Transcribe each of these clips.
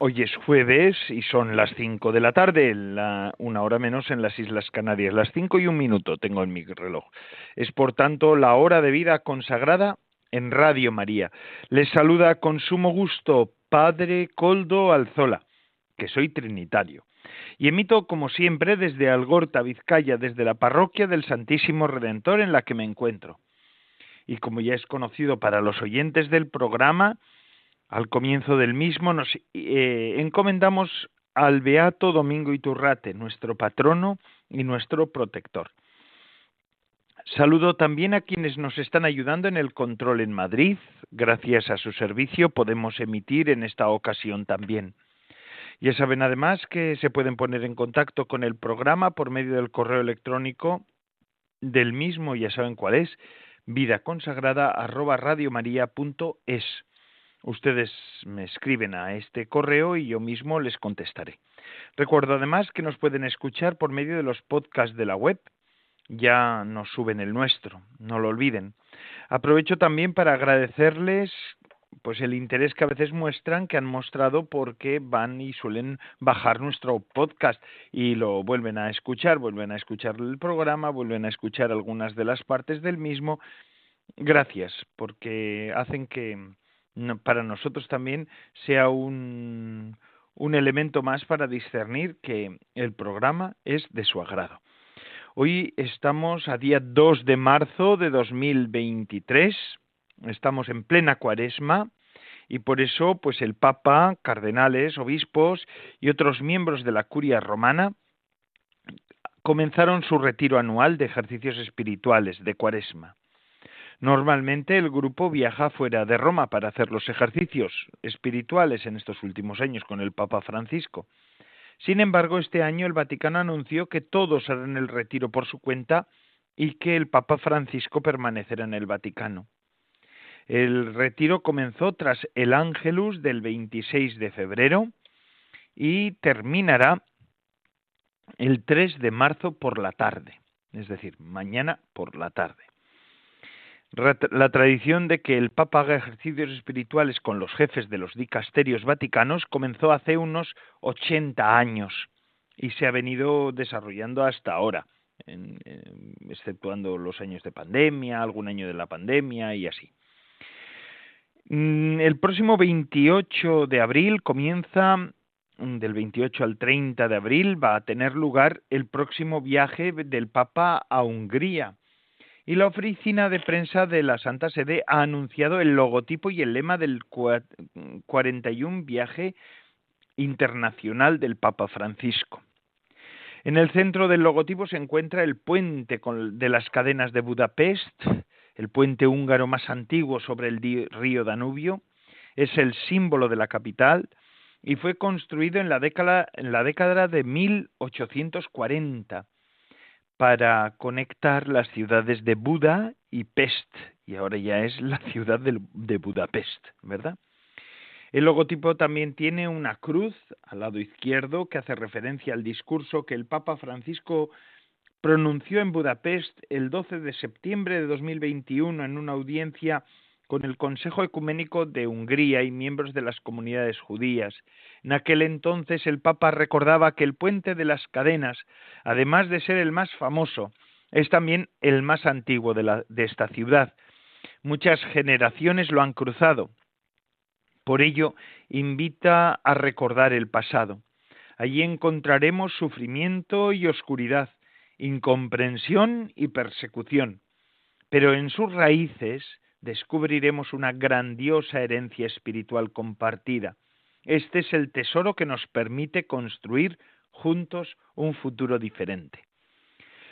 Hoy es jueves y son las cinco de la tarde, una hora menos en las Islas Canarias. Las cinco y un minuto tengo en mi reloj. Es por tanto la hora de vida consagrada en Radio María. Les saluda con sumo gusto Padre Coldo Alzola, que soy trinitario. Y emito, como siempre, desde Algorta, Vizcaya, desde la parroquia del Santísimo Redentor en la que me encuentro. Y como ya es conocido para los oyentes del programa, al comienzo del mismo nos eh, encomendamos al Beato Domingo Iturrate, nuestro patrono y nuestro protector. Saludo también a quienes nos están ayudando en el control en Madrid. Gracias a su servicio podemos emitir en esta ocasión también. Ya saben además que se pueden poner en contacto con el programa por medio del correo electrónico del mismo, ya saben cuál es, vidaconsagrada@radiomaria.es. Ustedes me escriben a este correo y yo mismo les contestaré. Recuerdo además que nos pueden escuchar por medio de los podcasts de la web. Ya nos suben el nuestro, no lo olviden. Aprovecho también para agradecerles pues el interés que a veces muestran, que han mostrado porque van y suelen bajar nuestro podcast y lo vuelven a escuchar, vuelven a escuchar el programa, vuelven a escuchar algunas de las partes del mismo. Gracias, porque hacen que, para nosotros también sea un, elemento más para discernir que el programa es de su agrado. Hoy estamos a día 2 de marzo de 2023, estamos en plena cuaresma y por eso pues el Papa, cardenales, obispos y otros miembros de la curia romana comenzaron su retiro anual de ejercicios espirituales de cuaresma. Normalmente el grupo viaja fuera de Roma para hacer los ejercicios espirituales en estos últimos años con el Papa Francisco. Sin embargo, este año el Vaticano anunció que todos harán el retiro por su cuenta y que el Papa Francisco permanecerá en el Vaticano. El retiro comenzó tras el Ángelus del 26 de febrero y terminará el 3 de marzo por la tarde, es decir, mañana por la tarde. La tradición de que el Papa haga ejercicios espirituales con los jefes de los dicasterios vaticanos comenzó hace unos 80 años y se ha venido desarrollando hasta ahora, exceptuando los años de pandemia, algún año de la pandemia y así. Mm, el próximo 28 de abril comienza, mm, del 28 al 30 de abril, va a tener lugar el próximo viaje del Papa a Hungría y la oficina de prensa de la Santa Sede ha anunciado el logotipo y el lema del 41 viaje internacional del Papa Francisco. En el centro del logotipo se encuentra el puente de las cadenas de Budapest, el puente húngaro más antiguo sobre el río Danubio, es el símbolo de la capital y fue construido en la década, en la década de 1840 para conectar las ciudades de Buda y Pest, y ahora ya es la ciudad de Budapest, ¿verdad? El logotipo también tiene una cruz al lado izquierdo que hace referencia al discurso que el Papa Francisco pronunció en Budapest el 12 de septiembre de 2021 en una audiencia con el Consejo Ecuménico de Hungría y miembros de las comunidades judías. En aquel entonces el Papa recordaba que el puente de las cadenas, además de ser el más famoso, es también el más antiguo de, de esta ciudad. Muchas generaciones lo han cruzado. Por ello, invita a recordar el pasado. Allí encontraremos sufrimiento y oscuridad, incomprensión y persecución. Pero en sus raíces descubriremos una grandiosa herencia espiritual compartida. Este es el tesoro que nos permite construir juntos un futuro diferente.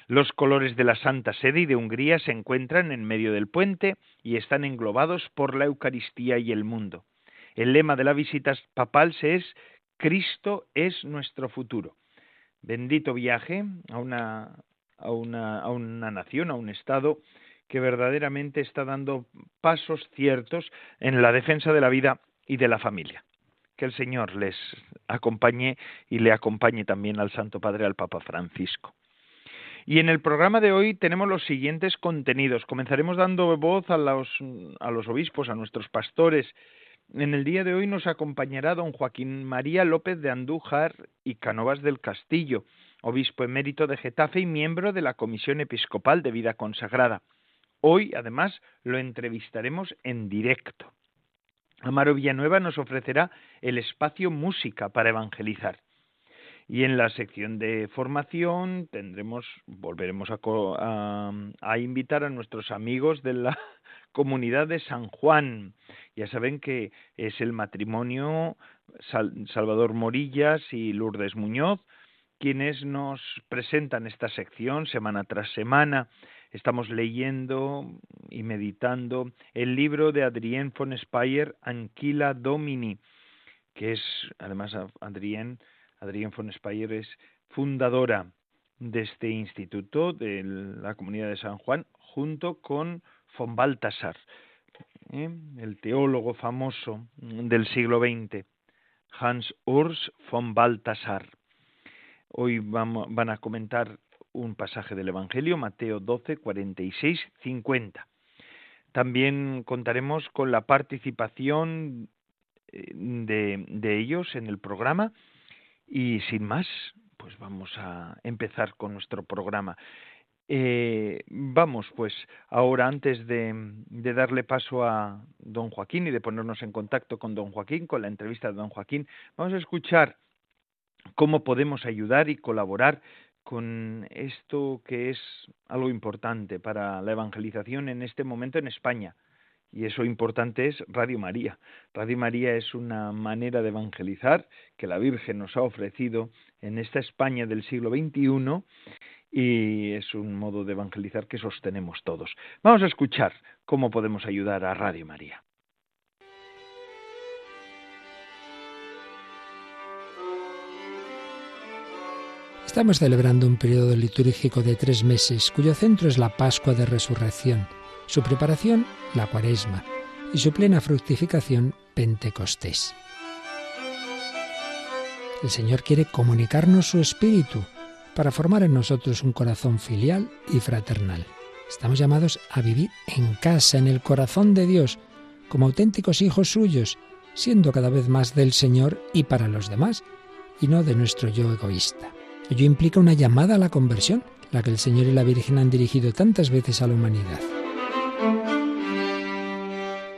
Los colores de la Santa Sede y de Hungría se encuentran en medio del puente y están englobados por la Eucaristía y el mundo. El lema de la visita papal es Cristo es nuestro futuro. bendito viaje a una, a una, a una nación, a un Estado que verdaderamente está dando pasos ciertos en la defensa de la vida y de la familia. Que el Señor les acompañe y le acompañe también al Santo Padre, al Papa Francisco. Y en el programa de hoy tenemos los siguientes contenidos. Comenzaremos dando voz a los, a los obispos, a nuestros pastores. En el día de hoy nos acompañará don Joaquín María López de Andújar y Canovas del Castillo, obispo emérito de Getafe y miembro de la Comisión Episcopal de Vida Consagrada. Hoy, además, lo entrevistaremos en directo. Amaro Villanueva nos ofrecerá el espacio música para evangelizar. Y en la sección de formación tendremos, volveremos a, a, invitar a nuestros amigos de la comunidad de San Juan. Ya saben que es el matrimonio Salvador Morillas y Lourdes Muñoz quienes nos presentan esta sección semana tras semana. Estamos leyendo y meditando el libro de Adrien von Speyer, Anquila Domini, que es, además, Adrien Adrián von Speyer es fundadora de este instituto de la comunidad de San Juan, junto con von Baltasar, ¿eh? el teólogo famoso del siglo XX, Hans Urs von Baltasar. Hoy van a comentar un pasaje del Evangelio, Mateo 12, 46, 50. También contaremos con la participación eh, de, de ellos en el programa y sin más, pues vamos a empezar con nuestro programa. Eh, vamos, pues ahora antes de, de, darle paso a don Joaquín y de ponernos en contacto con don Joaquín, con la entrevista de don Joaquín, vamos a escuchar cómo podemos ayudar y colaborar con esto que es algo importante para la evangelización en este momento en España. Y eso importante es Radio María. Radio María es una manera de evangelizar que la Virgen nos ha ofrecido en esta España del siglo XXI y es un modo de evangelizar que sostenemos todos. Vamos a escuchar cómo podemos ayudar a Radio María. Estamos celebrando un periodo litúrgico de tres meses cuyo centro es la Pascua de Resurrección su preparación, la cuaresma, y su plena fructificación, Pentecostés. El Señor quiere comunicarnos su espíritu para formar en nosotros un corazón filial y fraternal. Estamos llamados a vivir en casa, en el corazón de Dios, como auténticos hijos suyos, siendo cada vez más del Señor y para los demás, y no de nuestro yo egoísta. Implica una llamada a la conversión, la que el Señor y la Virgen han dirigido tantas veces a la humanidad.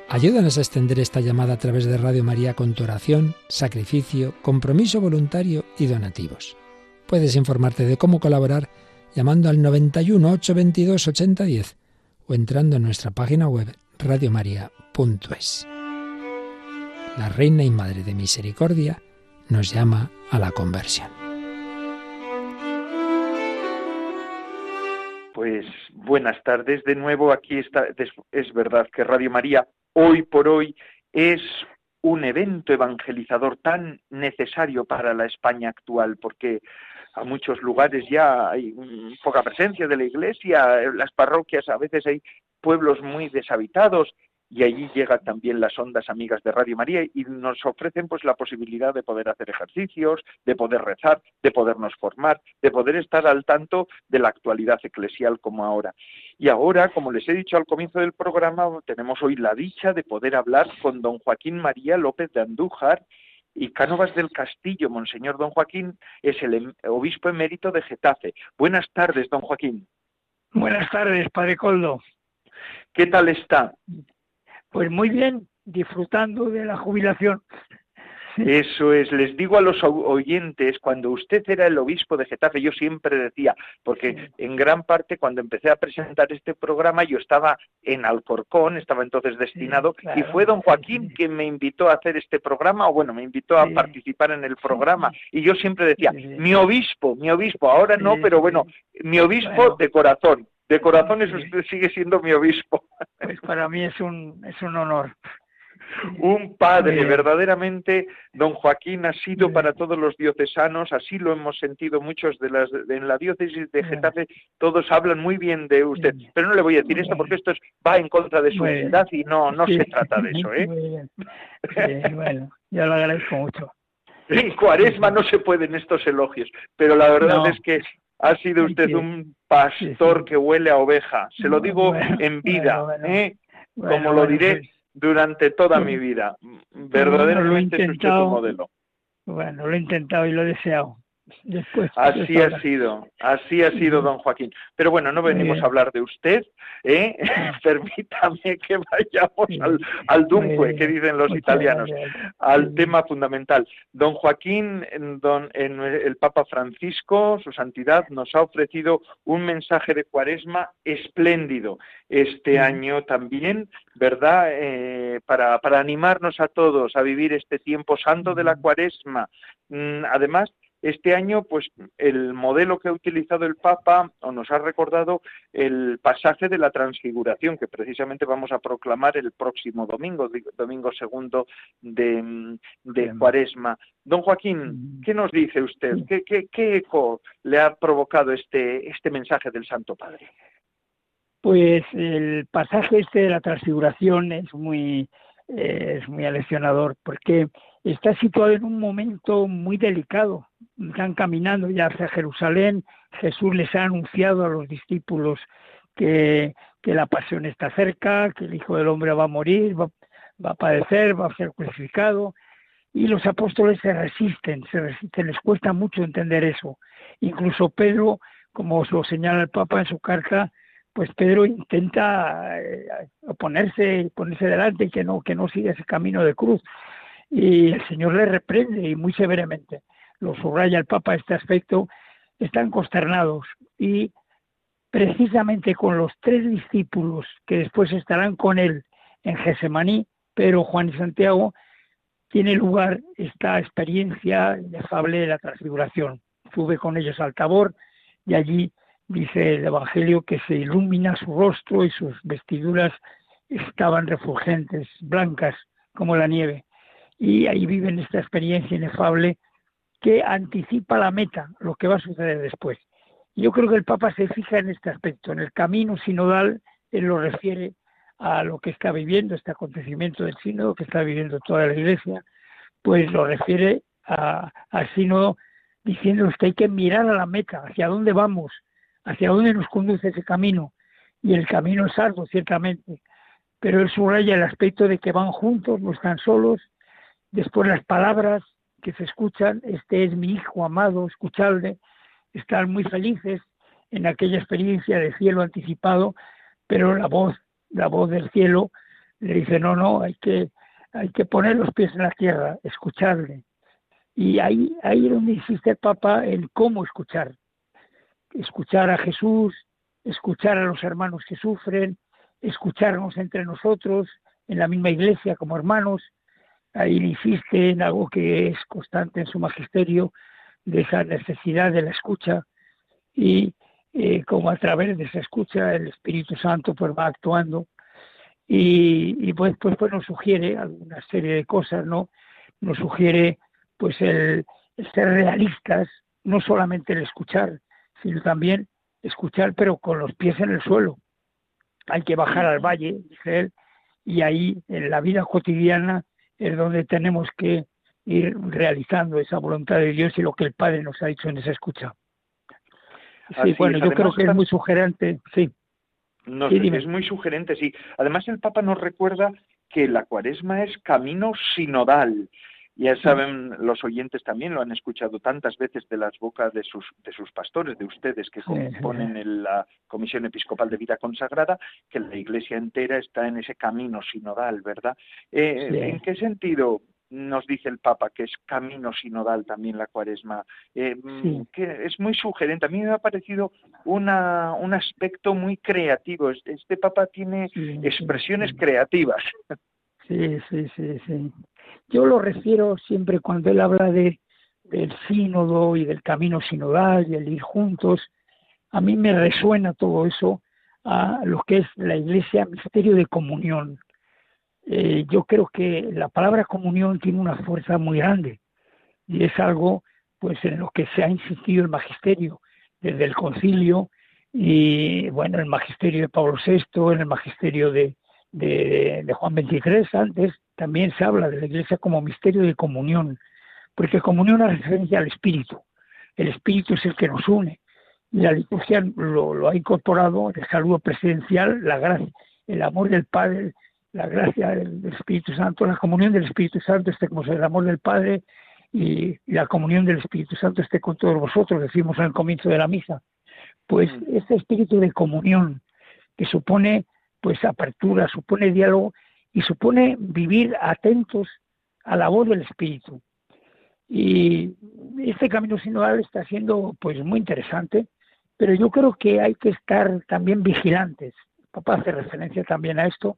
Ayúdanos a extender esta llamada a través de Radio María con tu oración, sacrificio, compromiso voluntario y donativos. Puedes informarte de cómo colaborar llamando al 91 822 8010 o entrando en nuestra página web radiomaria.es. La Reina y Madre de Misericordia nos llama a la conversión. Buenas tardes de nuevo. Aquí está, es verdad que Radio María hoy por hoy es un evento evangelizador tan necesario para la España actual, porque a muchos lugares ya hay poca presencia de la iglesia, en las parroquias a veces hay pueblos muy deshabitados y allí llegan también las ondas amigas de Radio María y nos ofrecen pues la posibilidad de poder hacer ejercicios, de poder rezar, de podernos formar, de poder estar al tanto de la actualidad eclesial como ahora. Y ahora, como les he dicho al comienzo del programa, tenemos hoy la dicha de poder hablar con don Joaquín María López de Andújar y Cánovas del Castillo. Monseñor don Joaquín es el em, obispo emérito de Getafe. Buenas tardes, don Joaquín. Buenas tardes, padre Coldo. ¿Qué tal está? Pues muy bien, disfrutando de la jubilación. Eso es, les digo a los oyentes, cuando usted era el obispo de Getafe, yo siempre decía, porque en gran parte cuando empecé a presentar este programa yo estaba en Alcorcón, estaba entonces destinado, y fue don Joaquín quien me invitó a hacer este programa, o bueno, me invitó a participar en el programa, y yo siempre decía, mi obispo, mi obispo, ahora no, pero bueno, mi obispo de corazón, de corazón eso usted sigue siendo mi obispo. Pues para mí es un, es un honor. un padre, verdaderamente, don Joaquín ha sido para todos los diocesanos, así lo hemos sentido muchos de las, en la diócesis de Getafe, todos hablan muy bien de usted, pero no le voy a decir esto porque esto va en contra de su edad y no, no se trata de eso, ¿eh? bueno, yo lo agradezco mucho. En cuaresma no se pueden estos elogios, pero la verdad es que ha sido usted un pastor que huele a oveja. Se lo digo en vida, ¿eh? como lo diré pues, durante toda mi vida. Verdaderamente es usted un modelo. Bueno, lo he intentado y lo he deseado así ha sido, así ha sido, don Joaquín. Pero bueno, no venimos a hablar de usted, ¿eh? permítame que vayamos al, al dunque, que dicen los italianos, al tema fundamental. Don Joaquín, don, en el Papa Francisco, su santidad, nos ha ofrecido un mensaje de cuaresma espléndido este año también, ¿verdad? Eh, para, para animarnos a todos a vivir este tiempo santo de la cuaresma. Mm, además, este año, pues el modelo que ha utilizado el Papa o nos ha recordado el pasaje de la transfiguración que precisamente vamos a proclamar el próximo domingo, domingo segundo de, Cuaresma. Don Joaquín, ¿qué nos dice usted? ¿Qué, eco le ha provocado este, este mensaje del Santo Padre? Pues el pasaje este de la transfiguración es muy, eh, es muy aleccionador porque está situado en un momento muy delicado. Están caminando ya hacia Jerusalén. Jesús les ha anunciado a los discípulos que, la pasión está cerca, que el Hijo del Hombre va a morir, va, a padecer, va a ser crucificado. Y los apóstoles se resisten, se resisten, les cuesta mucho entender eso. Incluso Pedro, como lo señala el Papa en su carta, pues Pedro intenta eh, oponerse, ponerse delante y que no, que no siga ese camino de cruz y el Señor le reprende y muy severamente. Lo subraya el Papa este aspecto, están consternados y precisamente con los tres discípulos que después estarán con él en Gesemaní, pero Juan y Santiago, tiene lugar esta experiencia inefable de la transfiguración. Sube con ellos al Tabor y allí dice el Evangelio que se ilumina su rostro y sus vestiduras estaban refulgentes, blancas como la nieve y ahí viven esta experiencia inefable que anticipa la meta, lo que va a suceder después. Yo creo que el Papa se fija en este aspecto, en el camino sinodal, él lo refiere a lo que está viviendo, este acontecimiento del sínodo que está viviendo toda la Iglesia, pues lo refiere al sínodo diciendo que hay que mirar a la meta, hacia dónde vamos, hacia dónde nos conduce ese camino. Y el camino es algo, ciertamente, pero él subraya el aspecto de que van juntos, no están solos, Después las palabras que se escuchan, este es mi hijo amado, escucharle, estar muy felices en aquella experiencia de cielo anticipado, pero la voz, la voz del cielo le dice, no, no, hay que, hay que poner los pies en la tierra, escucharle. Y ahí, ahí es donde insiste el Papa en cómo escuchar. Escuchar a Jesús, escuchar a los hermanos que sufren, escucharnos entre nosotros, en la misma iglesia como hermanos, ahí insiste en algo que es constante en su magisterio, de esa necesidad de la escucha y eh, como a través de esa escucha el Espíritu Santo pues va actuando y, pues, pues, pues nos sugiere alguna serie de cosas, ¿no? Nos sugiere pues el, el ser realistas, no solamente el escuchar, sino también escuchar pero con los pies en el suelo. Hay que bajar al valle, dice él, y ahí en la vida cotidiana es donde tenemos que ir realizando esa voluntad de Dios y lo que el Padre nos ha dicho en esa escucha. Sí, bueno, yo creo que es muy sugerente, sí. No, es muy sugerente, sí. Además, el Papa nos recuerda que la cuaresma es camino sinodal. Ya saben los oyentes también, lo han escuchado tantas veces de las bocas de sus, de sus pastores, de ustedes que componen la Comisión Episcopal de Vida Consagrada, que la Iglesia entera está en ese camino sinodal, ¿verdad? Eh, ¿En qué sentido nos dice el Papa que es camino sinodal también la cuaresma? Eh, que es muy sugerente. A mí me ha parecido una, un aspecto muy creativo. Este Papa tiene expresiones creativas. Sí, sí, sí, sí. Yo lo refiero siempre cuando él habla de, del sínodo y del camino sinodal y el ir juntos. A mí me resuena todo eso a lo que es la iglesia, misterio de comunión. eh, yo creo que la palabra comunión tiene una fuerza muy grande y es algo pues en lo que se ha insistido el magisterio desde el concilio y bueno el magisterio de Pablo VI en el magisterio de, de, Juan XXIII antes también se habla de la iglesia como misterio de comunión porque comunión hace referencia al espíritu el espíritu es el que nos une y la liturgia lo, lo ha incorporado el saludo presidencial la gracia el amor del Padre la gracia del, Espíritu Santo, la comunión del Espíritu Santo esté como el amor del Padre y, la comunión del Espíritu Santo esté con todos vosotros, decimos el comienzo de la misa. Pues mm. este espíritu de comunión que supone pues apertura, supone diálogo y supone vivir atentos a la voz del Espíritu. Y este camino sinodal está siendo pues muy interesante, pero yo creo que hay que estar también vigilantes. Papá hace referencia también a esto,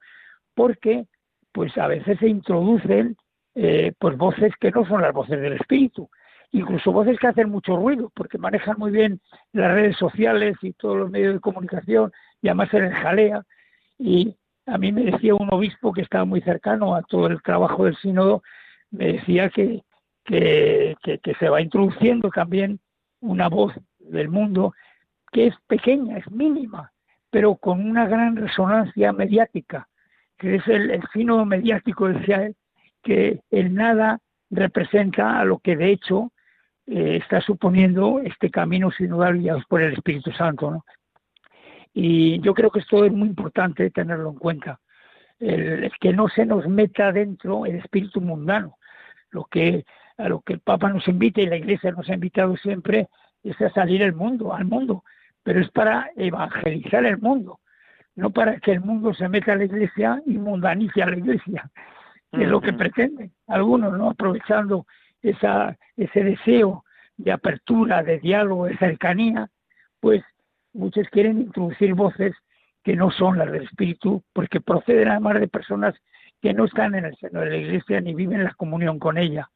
porque pues a veces se introducen eh, pues voces que no son las voces del espíritu, incluso voces que hacen mucho ruido, porque manejan muy bien las redes sociales y todos los medios de comunicación, y además se les jalea. Y a mí me decía un obispo que estaba muy cercano a todo el trabajo del sínodo, me decía que, que, se va introduciendo también una voz del mundo que es pequeña, es mínima, pero con una gran resonancia mediática que es el, fino mediático, decía él, que el nada representa a lo que de hecho eh, está suponiendo este camino sinodal guiado por el Espíritu Santo. ¿no? Y yo creo que esto es muy importante tenerlo en cuenta, el, que no se nos meta dentro el espíritu mundano, lo que a lo que el Papa nos invita y la Iglesia nos ha invitado siempre es a salir al mundo, al mundo, pero es para evangelizar el mundo, no para que el mundo se meta a la iglesia y mundanice a la iglesia, que es lo que pretenden algunos, ¿no? Aprovechando esa, ese deseo de apertura, de diálogo, de cercanía, pues muchos quieren introducir voces que no son las del espíritu, porque proceden además de personas que no están en el seno de la iglesia ni viven la comunión con ella,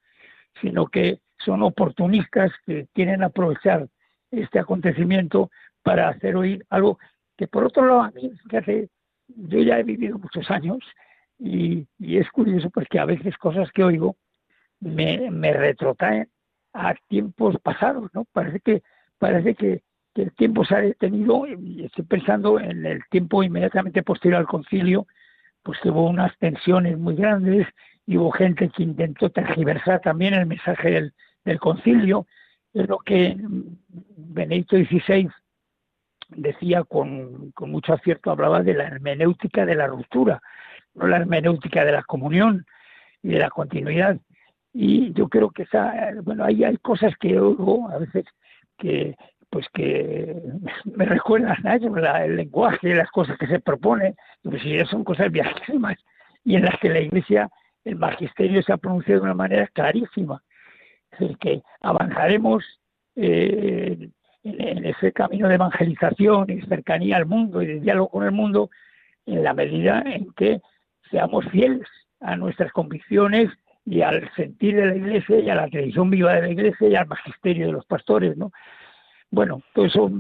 sino que son oportunistas que quieren aprovechar este acontecimiento para hacer oír algo que por otro lado a mí, fíjate, yo ya he vivido muchos años y, es curioso porque a veces cosas que oigo me, me retrotraen a tiempos pasados, ¿no? Parece que, parece que, el tiempo se ha detenido y estoy pensando en el tiempo inmediatamente posterior al concilio, pues que hubo unas tensiones muy grandes y hubo gente que intentó tergiversar también el mensaje del, concilio, es lo que Benedicto XVI decía con, mucho acierto, hablaba de la hermenéutica de la ruptura, no la hermenéutica de la comunión y de la continuidad. Y yo creo que esa, bueno, ahí hay cosas que oigo a veces que pues que me recuerdan a ellos, el lenguaje, las cosas que se proponen, pues son cosas viejísimas y en las que la Iglesia, el magisterio se ha pronunciado de una manera clarísima. Es decir, que avanzaremos eh, en, ese camino de evangelización y cercanía al mundo y de diálogo con el mundo, en la medida en que seamos fieles a nuestras convicciones y al sentir de la Iglesia y a la tradición viva de la Iglesia y al magisterio de los pastores, ¿no? Bueno, todo eso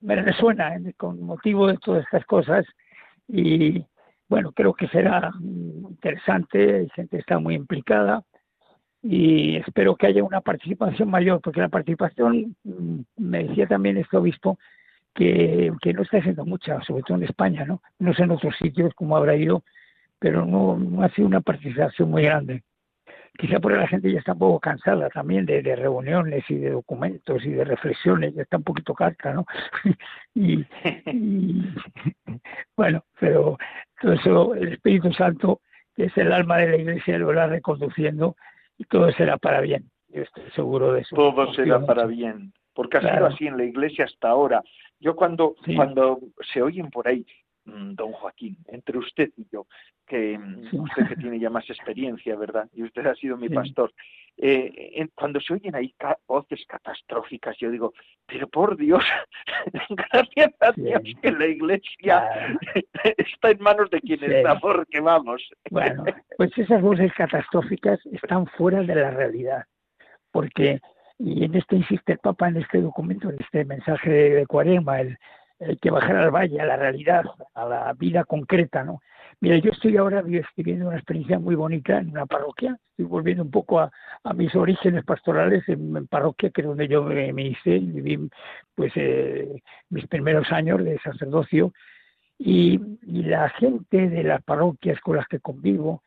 me resuena con motivo de todas estas cosas y bueno, creo que será interesante, hay gente que está muy implicada y espero que haya una participación mayor, porque la participación, mm, me decía también este obispo, que, que no está siendo mucha, sobre todo en España, ¿no? No sé en otros sitios cómo habrá ido, pero no, no ha sido una participación muy grande. Quizá porque la gente ya está un poco cansada también de, de reuniones y de documentos y de reflexiones, ya está un poquito carta, ¿no? y, y, bueno, pero todo eso, el Espíritu Santo, que es el alma de la Iglesia, lo va reconduciendo y todo será para bien. Yo estoy seguro de eso. Todo será para bien, porque ha sido así en la iglesia hasta ahora. Yo cuando, cuando se oyen por ahí, don Joaquín, entre usted y yo, que mm, usted que tiene ya más experiencia, ¿verdad? Y usted ha sido mi pastor. Eh, cuando se oyen ahí voces catastróficas, yo digo, pero por Dios, gracias a Dios que la iglesia está en manos de quien está, porque vamos. Bueno, pues esas voces catastróficas están fuera de la realidad, porque, y en esto insiste el Papa en este documento, en este mensaje de, de Cuarema, el, el que bajar al valle, a la realidad, a la vida concreta, ¿no? Mira, yo estoy ahora viviendo una experiencia muy bonita en una parroquia. Estoy volviendo un poco a, mis orígenes pastorales en, parroquia, que es donde yo me, hice, viví pues eh, mis primeros años de sacerdocio. Y, la gente de las parroquias con las que convivo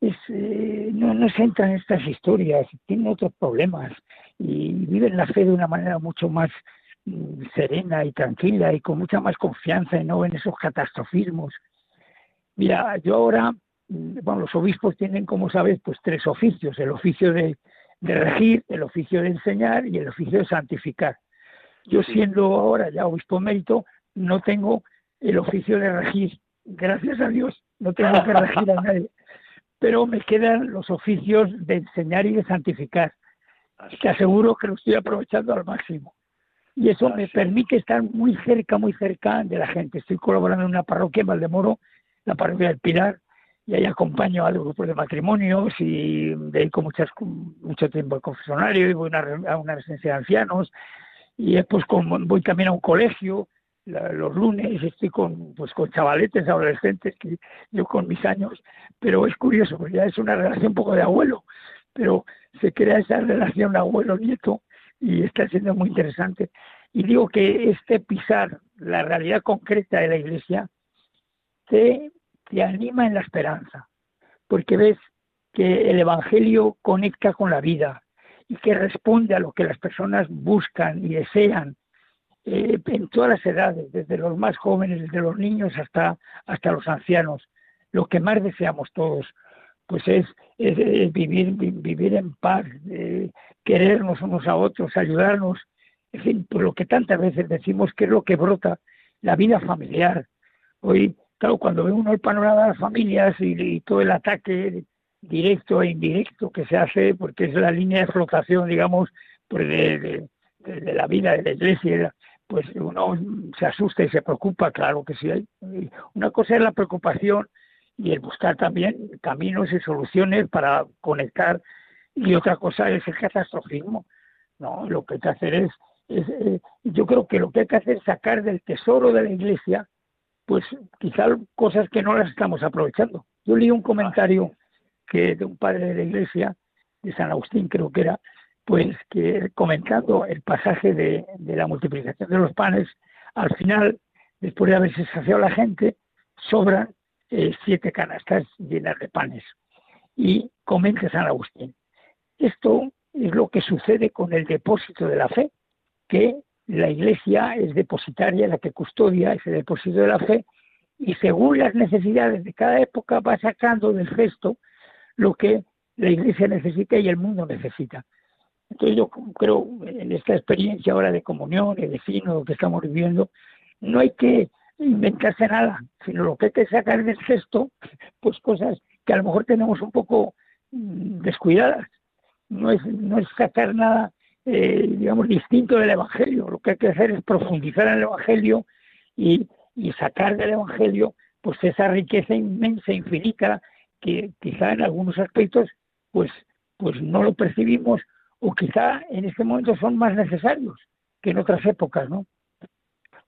es, eh, no, no se entran en estas historias, tienen otros problemas y viven la fe de una manera mucho más serena y tranquila y con mucha más confianza y no en esos catastrofismos Mira, yo ahora, mm, bueno, los obispos tienen, como sabes, pues tres oficios, el oficio de, regir, el oficio de enseñar y el oficio de santificar. Yo siendo ahora ya obispo mérito, no tengo el oficio de regir, gracias a Dios, no tengo que regir a nadie, pero me quedan los oficios de enseñar y de santificar. Te aseguro que lo estoy aprovechando al máximo. Y eso me permite estar muy cerca, muy cerca de la gente. Estoy colaborando en una parroquia en Valdemoro la parroquia del Pilar, y ahí acompaño a los grupos de matrimonios y dedico muchas, mucho tiempo al confesionario y voy a una residencia de ancianos. Y después voy también a un colegio los lunes estoy con pues con chavaletes adolescentes que yo con mis años. Pero es curioso porque ya es una relación un poco de abuelo pero se crea esa relación abuelo nieto y está siendo muy interesante y digo que este pisar la realidad concreta de la iglesia te te anima en la esperanza, porque ves que el Evangelio conecta con la vida y que responde a lo que las personas buscan y desean eh, en todas las edades, desde los más jóvenes, desde los niños hasta, hasta los ancianos. Lo que más deseamos todos, pues es, vivir, vivir en paz, querernos unos a otros, ayudarnos, en fin, por lo que tantas veces decimos que es lo que brota la vida familiar. Hoy claro, cuando ve uno el panorama de las familias y, todo el ataque directo e indirecto que se hace, porque es la línea de flotación, digamos, pues de, la vida de la iglesia, pues uno se asusta y se preocupa, claro que sí. Una cosa es la preocupación y el buscar también caminos y soluciones para conectar, y otra cosa es el catastrofismo. No, lo que hay que hacer es, eh, yo creo que lo que hay que hacer es sacar del tesoro de la iglesia pues quizá cosas que no las estamos aprovechando. Yo leí un comentario que de un padre de la iglesia, de San Agustín creo que era, pues que comentando el pasaje de, la multiplicación de los panes, al final, después de haberse saciado la gente, sobran eh, siete canastas llenas de panes. Y comenta San Agustín, esto es lo que sucede con el depósito de la fe, que la Iglesia es depositaria, la que custodia ese depósito de la fe, y según las necesidades de cada época va sacando del gesto lo que la Iglesia necesita y el mundo necesita. Entonces yo creo, en esta experiencia ahora de comunión y de lo que estamos viviendo, no hay que inventarse nada, sino lo que hay que sacar del gesto, pues cosas que a lo mejor tenemos un poco mm, descuidadas. No es, no es sacar nada eh, digamos, distinto del Evangelio. Lo que hay que hacer es profundizar en el Evangelio y, sacar del Evangelio pues esa riqueza inmensa, infinita, que quizá en algunos aspectos pues, pues no lo percibimos o quizá en este momento son más necesarios que en otras épocas, ¿no?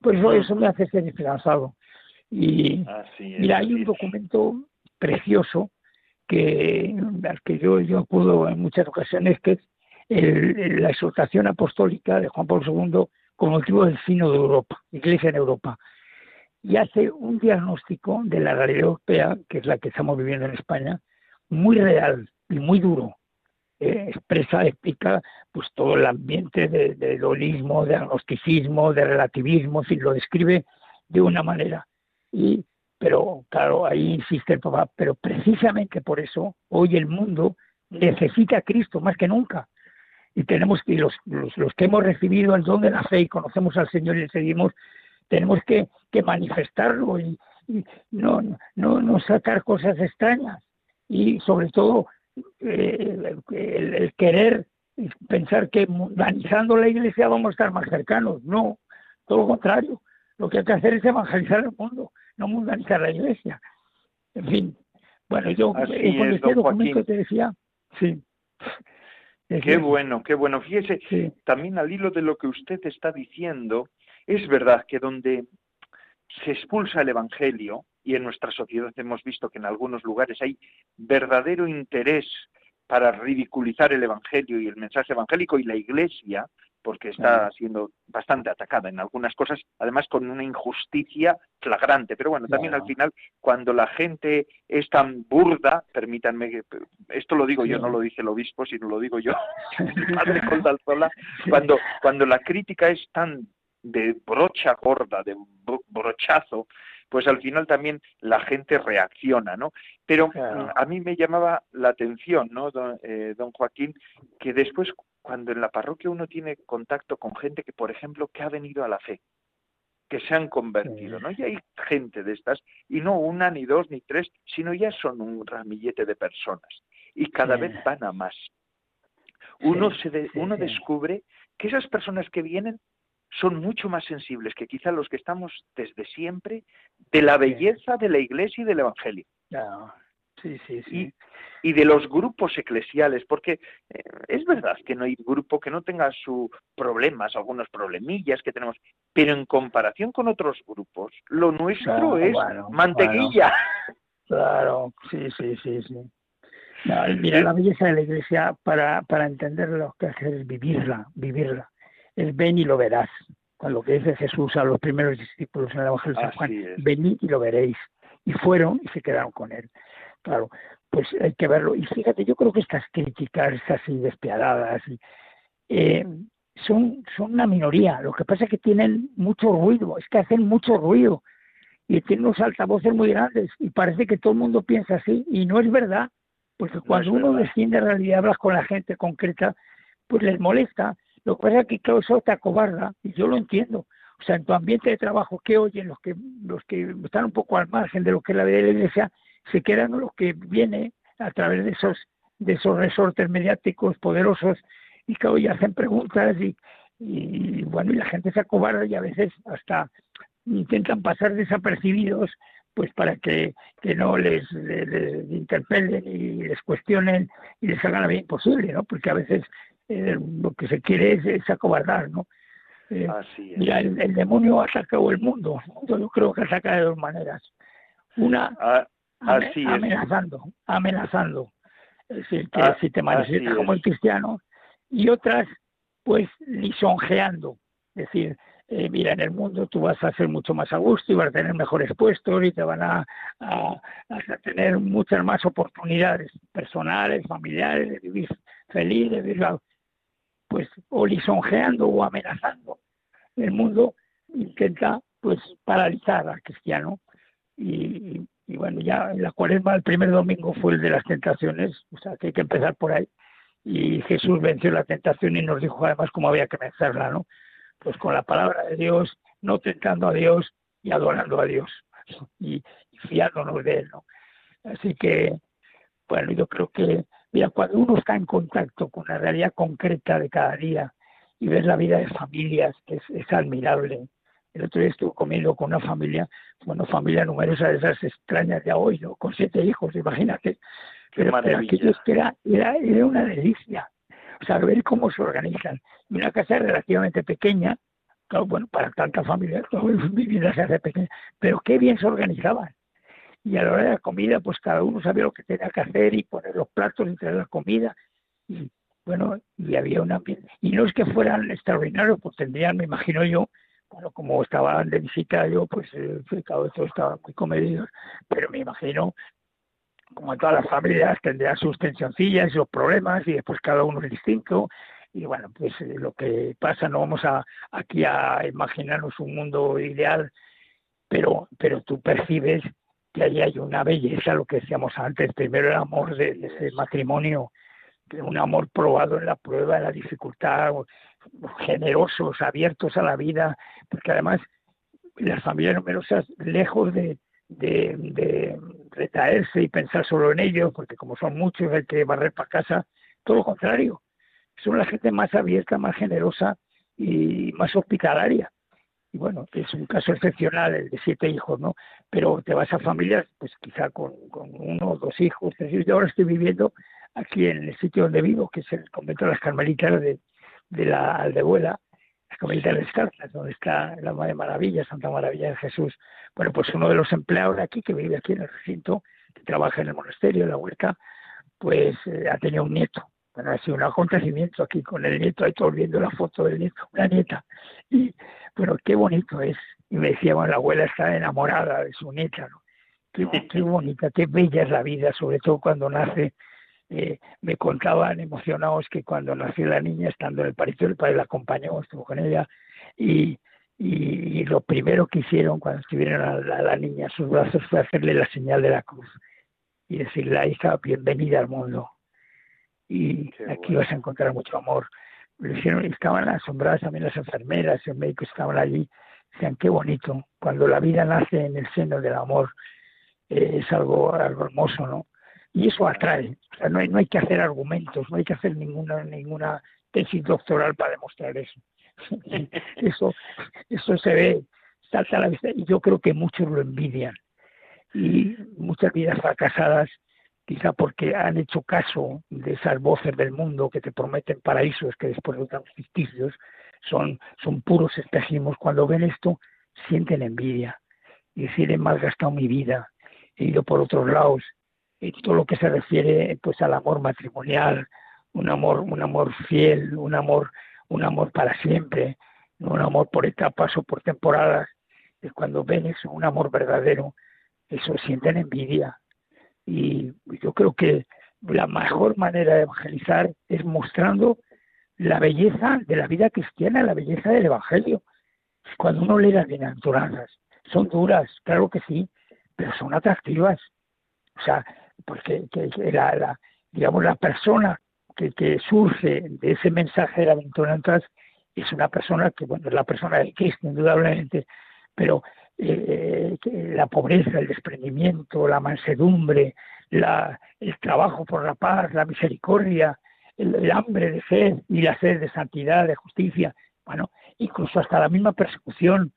Por eso eso me hace ser esperanzado. Y mira, hay un documento precioso que al que yo, yo acudo en muchas ocasiones, que es la exhortación apostólica de Juan Pablo II con motivo del Sino de Europa, Iglesia en Europa, y hace un diagnóstico de la realidad europea, que es la que estamos viviendo en España, muy real y muy duro. Eh, expresa, explica pues todo el ambiente de, dualismo, de agnosticismo, de relativismo, en lo describe de una manera. Y, pero claro, ahí insiste el Papa, pero precisamente por eso hoy el mundo necesita a Cristo más que nunca y tenemos que, los, los, que hemos recibido el don de la fe y conocemos al Señor y le seguimos, tenemos que, que manifestarlo y, no, no, no sacar cosas extrañas y sobre todo eh, el, querer pensar que mundanizando la iglesia vamos a estar más cercanos. No, todo lo contrario. Lo que hay que hacer es evangelizar el mundo, no mundanizar la iglesia. En fin, bueno, yo eh, con este documento te decía, sí. Qué bueno, qué bueno. Fíjese, también al hilo de lo que usted está diciendo, es verdad que donde se expulsa el Evangelio, y en nuestra sociedad hemos visto que en algunos lugares hay verdadero interés para ridiculizar el Evangelio y el mensaje evangélico y la Iglesia, porque está siendo bastante atacada en algunas cosas, además con una injusticia flagrante. Pero bueno, también al final, cuando la gente es tan burda, permítanme que esto lo digo yo, no lo dice el obispo, sino lo digo yo, el padre cuando, cuando la crítica es tan de brocha gorda, de brochazo, pues al final también la gente reacciona, ¿no? Pero mm, a mí me llamaba la atención, ¿no, eh, don, Joaquín, que después cuando en la parroquia uno tiene contacto con gente que, por ejemplo, que ha venido a la fe, que se han convertido, ¿no? Y hay gente de estas, y no una, ni dos, ni tres, sino ya son un ramillete de personas, y cada vez van a más. Uno, se uno descubre que esas personas que vienen son mucho más sensibles que quizá los que estamos desde siempre de la belleza de la Iglesia y del Evangelio. Sí, sí, sí. Y, de los grupos eclesiales, porque eh, es verdad que no hay grupo que no tenga sus problemas, algunos problemillas que tenemos, pero en comparación con otros grupos, lo nuestro es mantequilla. Claro, sí, sí, sí, sí. mira, la belleza de la iglesia, para, para entender lo que es vivirla, vivirla el ven y lo verás. Con lo que dice Jesús a los primeros discípulos en el Evangelio de San Juan, venid y lo veréis. Y fueron y se quedaron con él. Claro, pues hay que verlo. Y fíjate, yo creo que estas críticas así despiadadas eh, son, son una minoría. Lo que pasa es que tienen mucho ruido, es que hacen mucho ruido y tienen unos altavoces muy grandes y parece que todo el mundo piensa así y no es verdad, porque cuando uno defiende la realidad, hablas con la gente concreta, pues les molesta lo que pasa es que claro, eso te acobarda, y yo lo entiendo. O sea, en tu ambiente de trabajo, ¿qué oyen los que, los que están un poco al margen de lo que es la vida de la iglesia? Se quedan lo que viene a través de esos, de esos resortes mediáticos poderosos y que hoy hacen preguntas y, y bueno, y la gente se acobarda y a veces hasta intentan pasar desapercibidos pues para que, que no les, les, interpelen y les cuestionen y les hagan la vida imposible, ¿no? Porque a veces eh, lo que se quiere es, acobardar, ¿no? Eh, Así Mira, el, demonio ha sacado el mundo. Yo creo que saca de dos maneras. Una, ah, amenazando, amenazando. Es decir, que ah, si te manifiestas como el cristiano. Y otras, pues, lisonjeando. Es decir, eh, mira, en el mundo tú vas a ser mucho más a gusto y vas a tener mejores puestos y te van a, a, a tener muchas más oportunidades personales, familiares, de vivir feliz, de vivir pues o lisonjeando o amenazando. El mundo intenta pues paralizar al cristiano y, bueno, ya en la cuaresma el primer domingo fue el de las tentaciones, o sea que hay que empezar por ahí. Y Jesús venció la tentación y nos dijo además cómo había que vencerla, ¿no? Pues con la palabra de Dios, no tentando a Dios y adorando a Dios y, y fiándonos de Él, ¿no? Así que, bueno, yo creo que Mira, cuando uno está en contacto con la realidad concreta de cada día y ves la vida de familias, que es, admirable. El otro día estuve comiendo con una familia, bueno, familia numerosa de esas extrañas de hoy, ¿no? Con siete hijos, imagínate. pero, aquello era, era, era una delicia. O sea, ver cómo se organizan. Una casa relativamente pequeña, claro, bueno, para tanta familia, mi vida se hace pequeña, pero qué bien se organizaban y a la hora de la comida pues cada uno sabía lo que tenía que hacer y poner los platos y traer la comida. Y bueno y había un ambiente. Y no es que fueran extraordinarios pues tendrían me imagino yo bueno como estaban de visita yo pues eh, cada vez estaban muy comedidos pero me imagino como en todas las familias tendrían sus tensioncillas sus problemas y después cada uno es distinto. Y bueno pues eh, lo que pasa no vamos aquí a imaginarnos un mundo ideal pero pero tú percibes que ahí hay una belleza, lo que decíamos antes, primero el amor de, ese matrimonio, un amor probado en la prueba, en la dificultad, generosos, abiertos a la vida, porque además las familias numerosas, lejos de, de, de retraerse y pensar solo en ellos, porque como son muchos hay que barrer para casa, todo lo contrario, son la gente más abierta, más generosa y más hospitalaria y bueno, es un caso excepcional el de siete hijos, ¿no? Pero te vas a familias, pues quizá con, uno o dos hijos. Yo ahora estoy viviendo aquí en el sitio donde vivo, que es el convento de las Carmelitas de, de la Aldehuela. Las Carmelitas Descalzas, donde está la Madre Maravilla, Santa Maravilla de Jesús. Bueno, pues uno de los empleados de aquí, que vive aquí en el recinto, que trabaja en el monasterio, en la huerta, pues eh, ha tenido un nieto. Bueno, ha sido un acontecimiento aquí con el nieto, ahí todos viendo la foto del nieto, una nieta. Y bueno, qué bonito es. Y me decía, bueno, la abuela está enamorada de su nieta, ¿no? Qué, qué bonita, qué bella es la vida, sobre todo cuando nace eh, me contaban emocionados que cuando nació la niña, estando en el parito, el padre la acompañó, estuvo con ella, y, y, lo primero que hicieron cuando estuvieron a la, niña a sus brazos fue hacerle la señal de la cruz y decirle, la hija, bienvenida al mundo. Y aquí vas a encontrar mucho amor. Lo hicieron, estaban asombradas también las enfermeras, los médicos estaban allí. Decían, qué bonito, cuando la vida nace en el seno del amor, eh, es algo, algo hermoso, ¿no? y eso atrae. O sea, no hay, no hay que hacer argumentos, no hay que hacer ninguna, ninguna tesis doctoral para demostrar eso. eso, eso se ve, salta a la vista y yo creo que muchos lo envidian. Y muchas vidas fracasadas, quizá porque han hecho caso de esas voces del mundo que te prometen paraísos que después resultan ficticios, son, son puros espejismos. Cuando ven esto, sienten envidia y deciden, malgastado mi vida, he ido por otros lados, y todo lo que se refiere pues al amor matrimonial, un amor, un amor fiel, un amor, un amor para siempre, un amor por etapas o por temporadas, es cuando ven eso, un amor verdadero, eso sienten envidia. Y yo creo que la mejor manera de evangelizar es mostrando la belleza de la vida cristiana, la belleza del Evangelio. Cuando uno lee las bienaventuranzas, son duras, claro que sí, pero son atractivas. O sea, porque que, la, digamos la persona que, surge de ese mensaje de la aventuranzas es una persona que bueno es la persona de Cristo indudablemente pero eh, la pobreza el desprendimiento la mansedumbre la, el trabajo por la paz la misericordia el, hambre de sed y la sed de santidad de justicia bueno incluso hasta la misma persecución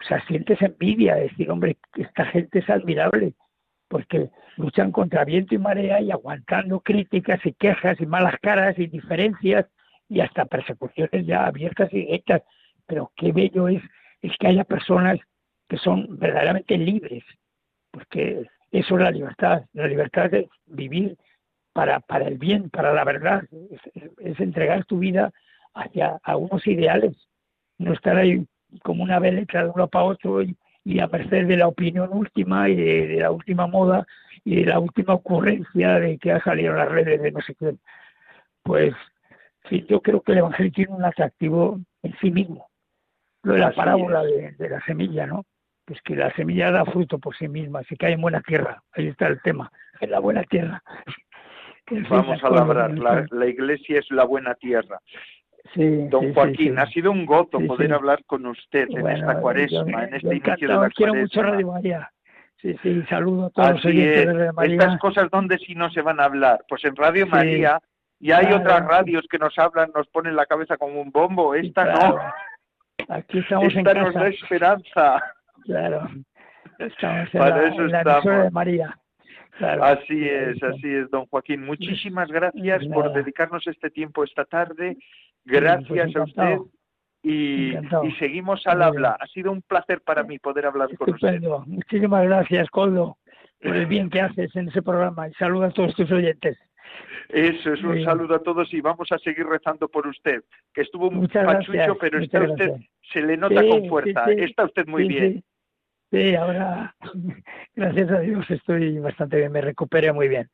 o sea sientes envidia de decir hombre esta gente es admirable porque luchan contra viento y marea y aguantando críticas y quejas y malas caras y diferencias y hasta persecuciones ya abiertas y directas. Pero qué bello es, es que haya personas que son verdaderamente libres, porque eso es la libertad. La libertad es vivir para, para el bien, para la verdad, es, entregar tu vida hacia a unos ideales, no estar ahí como una veleta de uno para otro y, y a merced de la opinión última y de, la última moda y de la última ocurrencia de que ha salido en las redes de no sé qué. Pues sí, yo creo que el Evangelio tiene un atractivo en sí mismo. Lo de la parábola de, la semilla, ¿no? Pues que la semilla da fruto por sí misma, se cae en buena tierra. Ahí está el tema, en la buena tierra. Vamos a labrar, la, la iglesia es la buena tierra. Don Joaquín, ha sido un gozo poder hablar con usted en esta cuaresma, en este inicio de la quiero mucho Radio María. Sí, sí, saludo a todos los de Radio María. Estas cosas, ¿dónde si no se van a hablar? Pues en Radio María, y hay otras radios que nos hablan, nos ponen la cabeza como un bombo, esta no. Aquí estamos esta en nos da esperanza. Claro, estamos en Para la, eso estamos. de María. así es, así es, don Joaquín. Muchísimas gracias por dedicarnos este tiempo esta tarde. Pues Gracias a usted y, seguimos al habla. Ha sido un placer para mí poder hablar con usted. Muchísimas gracias, Coldo, por el bien que haces en ese programa y saludos a todos tus oyentes. Eso es un saludo a todos y vamos a seguir rezando por usted, que estuvo muy pachucho, pero está usted, se le nota con fuerza, está usted muy bien. Sí, ahora, gracias a Dios, estoy bastante bien, me recuperé muy bien.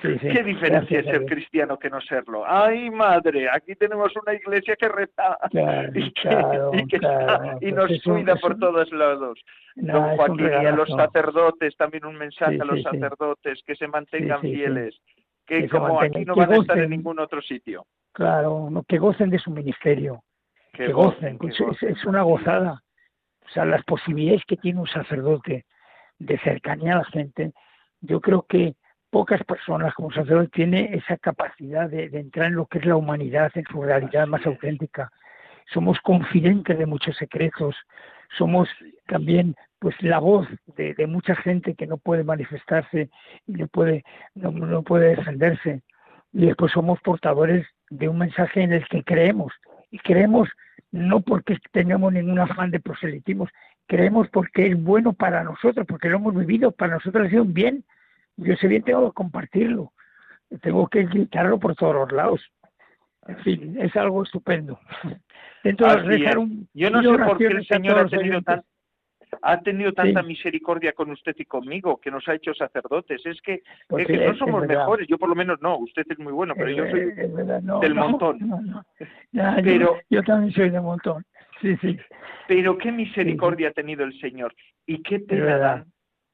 ¿Qué diferencia es ser cristiano que no serlo? Ay, madre, aquí tenemos una iglesia que reza y, nos cuida por todos lados. Don Joaquín, y a los sacerdotes, también un mensaje a los sacerdotes, que se mantengan fieles, que, como aquí no van a estar en ningún otro sitio. Claro, que gocen de su ministerio, que, gocen, es una gozada. O sea, las posibilidades que tiene un sacerdote de cercanía a la gente, yo creo que pocas personas como sacerdote tienen esa capacidad de, entrar en lo que es la humanidad, en su realidad más auténtica. Somos confidentes de muchos secretos, somos también pues la voz de, mucha gente que no puede manifestarse y no puede, no, puede defenderse. Y después somos portadores de un mensaje en el que creemos. Y creemos no porque tengamos ningún afán de proselitismo, creemos porque es bueno para nosotros, porque lo hemos vivido, para nosotros ha sido un bien. Yo ese bien tengo que compartirlo, tengo que gritarlo por todos los lados. En fin, es algo estupendo. Dentro de rezar un, Yo no sé por qué el Señor ha tenido ha tenido tanta misericordia con usted y conmigo, que nos ha hecho sacerdotes. Es que, pues que no somos mejores, yo por lo menos no, usted es muy bueno, pero yo soy del montón. pero, yo, también soy del montón, sí, sí. Pero qué misericordia ha tenido el Señor y qué pena dan,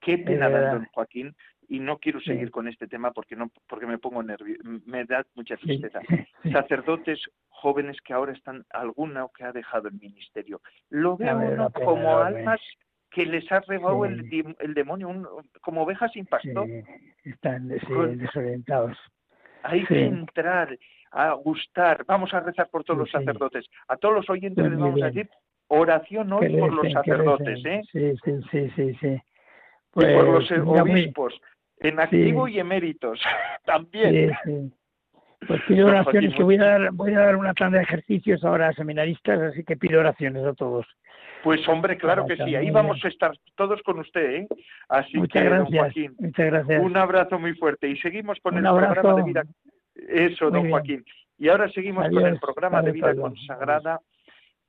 qué pena dan, don Joaquín, y no quiero seguir con este tema porque no porque me pongo nervioso, me da mucha tristeza. Sacerdotes jóvenes que ahora están alguna que ha dejado el ministerio. Lo veo como almas que les ha robado el, demonio como ovejas sin pastor. están desorientados. Hay que entrar a gustar. Vamos a rezar por todos los sacerdotes. A todos los oyentes les vamos a decir oración hoy por los sacerdotes, ¿eh? Sí, sí, sí, sí, sí. por los pues, obispos, en activo y eméritos también. Sí, Pues pido oraciones, que voy a, dar, voy a dar una tanda de ejercicios ahora a seminaristas, así que pido oraciones a todos. Pues hombre, claro que sí, ahí vamos a estar todos con usted, ¿eh? Así muchas que, gracias, don Joaquín, muchas gracias. un abrazo muy fuerte y seguimos con el programa de vida. Eso, don Joaquín. Y ahora seguimos con el programa de vida consagrada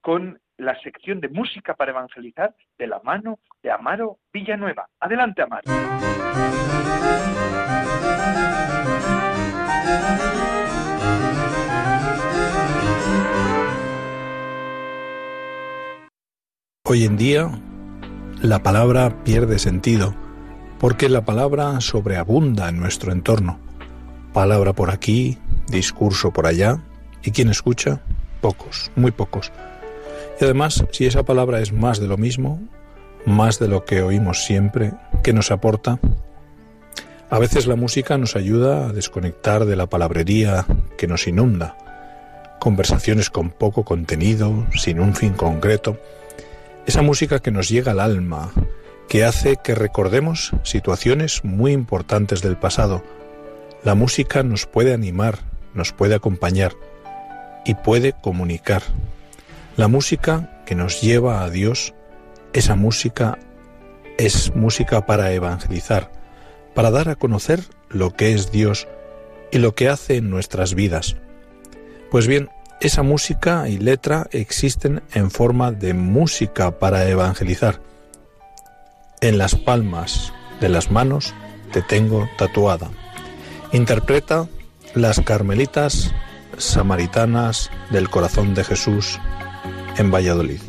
con la sección de música para evangelizar de la mano de Amaro Villanueva. Adelante, Amaro. Hoy en día la palabra pierde sentido porque la palabra sobreabunda en nuestro entorno. Palabra por aquí, discurso por allá, y quien escucha, pocos, muy pocos. Y además, si esa palabra es más de lo mismo, más de lo que oímos siempre, ¿qué nos aporta? A veces la música nos ayuda a desconectar de la palabrería que nos inunda. Conversaciones con poco contenido, sin un fin concreto. Esa música que nos llega al alma, que hace que recordemos situaciones muy importantes del pasado. La música nos puede animar, nos puede acompañar y puede comunicar. La música que nos lleva a Dios, esa música es música para evangelizar, para dar a conocer lo que es Dios y lo que hace en nuestras vidas. Pues bien, esa música y letra existen en forma de música para evangelizar. En las palmas de las manos te tengo tatuada. Interpreta las carmelitas samaritanas del corazón de Jesús en Valladolid.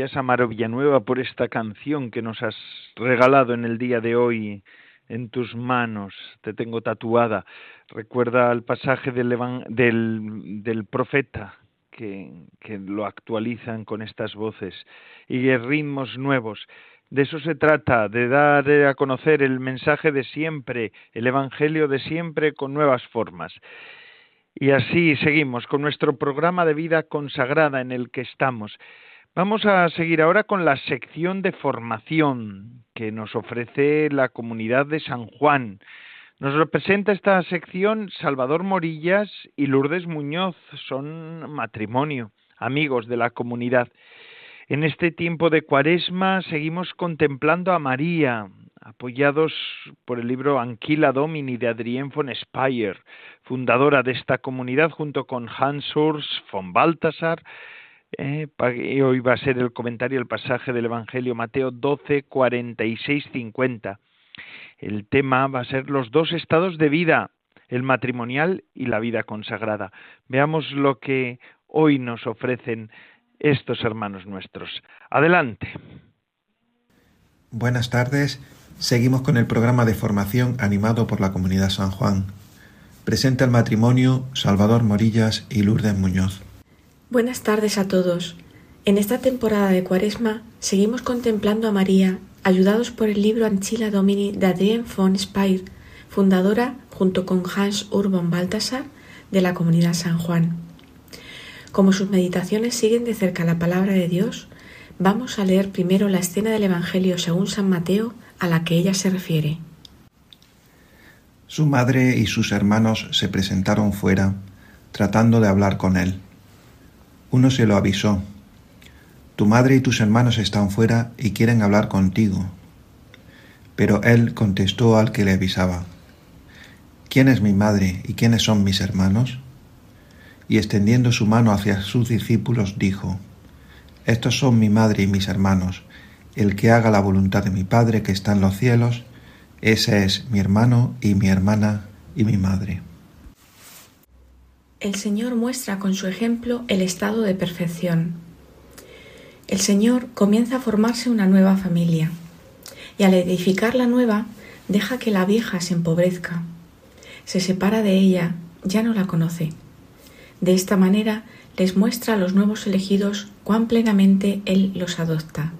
Gracias, Amaro Villanueva, por esta canción que nos has regalado en el día de hoy en tus manos, te tengo tatuada. Recuerda el pasaje del, del, profeta que, lo actualizan con estas voces y ritmos nuevos. De eso se trata, de dar a conocer el mensaje de siempre, el Evangelio de siempre con nuevas formas. Y así seguimos con nuestro programa de vida consagrada en el que estamos. Vamos a seguir ahora con la sección de formación que nos ofrece la comunidad de San Juan. Nos representa esta sección Salvador Morillas y Lourdes Muñoz, son matrimonio, amigos de la comunidad. En este tiempo de cuaresma seguimos contemplando a María, apoyados por el libro Anquila Domini de Adrienne von Speyer, fundadora de esta comunidad junto con Hans Urs von Balthasar, eh, hoy va a ser el comentario el pasaje del Evangelio Mateo 12, 46, 50. El tema va a ser los dos estados de vida, el matrimonial y la vida consagrada. Veamos lo que hoy nos ofrecen estos hermanos nuestros. Adelante. Buenas tardes. Seguimos con el programa de formación animado por la Comunidad San Juan. Presenta el matrimonio Salvador Morillas y Lourdes Muñoz. Buenas tardes a todos. En esta temporada de Cuaresma seguimos contemplando a María, ayudados por el libro Anchila Domini de Adrienne von Speyer, fundadora, junto con Hans Urban Balthasar, de la comunidad San Juan. Como sus meditaciones siguen de cerca la palabra de Dios, vamos a leer primero la escena del Evangelio según San Mateo a la que ella se refiere. Su madre y sus hermanos se presentaron fuera, tratando de hablar con él. Uno se lo avisó. Tu madre y tus hermanos están fuera y quieren hablar contigo. Pero él contestó al que le avisaba. ¿Quién es mi madre y quiénes son mis hermanos? Y extendiendo su mano hacia sus discípulos dijo, Estos son mi madre y mis hermanos. El que haga la voluntad de mi Padre que está en los cielos, ese es mi hermano y mi hermana y mi madre el Señor muestra con su ejemplo el estado de perfección. El Señor comienza a formarse una nueva familia y al edificar la nueva deja que la vieja se empobrezca. Se separa de ella, ya no la conoce. De esta manera les muestra a los nuevos elegidos cuán plenamente Él los adopta,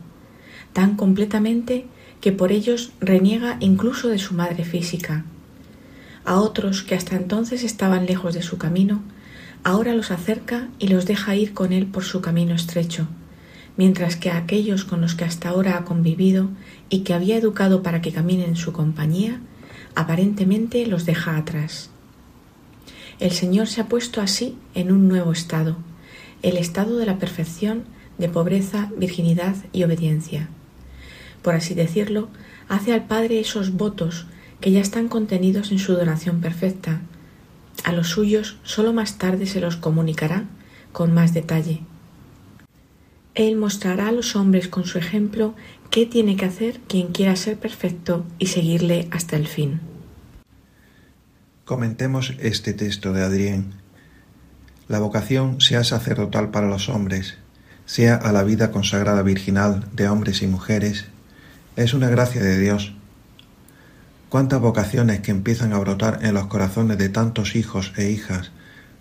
tan completamente que por ellos reniega incluso de su madre física, a otros que hasta entonces estaban lejos de su camino, ahora los acerca y los deja ir con él por su camino estrecho, mientras que a aquellos con los que hasta ahora ha convivido y que había educado para que caminen en su compañía, aparentemente los deja atrás. El Señor se ha puesto así en un nuevo estado, el estado de la perfección de pobreza, virginidad y obediencia. Por así decirlo, hace al Padre esos votos que ya están contenidos en su donación perfecta. A los suyos sólo más tarde se los comunicará con más detalle. Él mostrará a los hombres con su ejemplo qué tiene que hacer quien quiera ser perfecto y seguirle hasta el fin. Comentemos este texto de Adrián. La vocación, sea sacerdotal para los hombres, sea a la vida consagrada virginal de hombres y mujeres, es una gracia de Dios Cuántas vocaciones que empiezan a brotar en los corazones de tantos hijos e hijas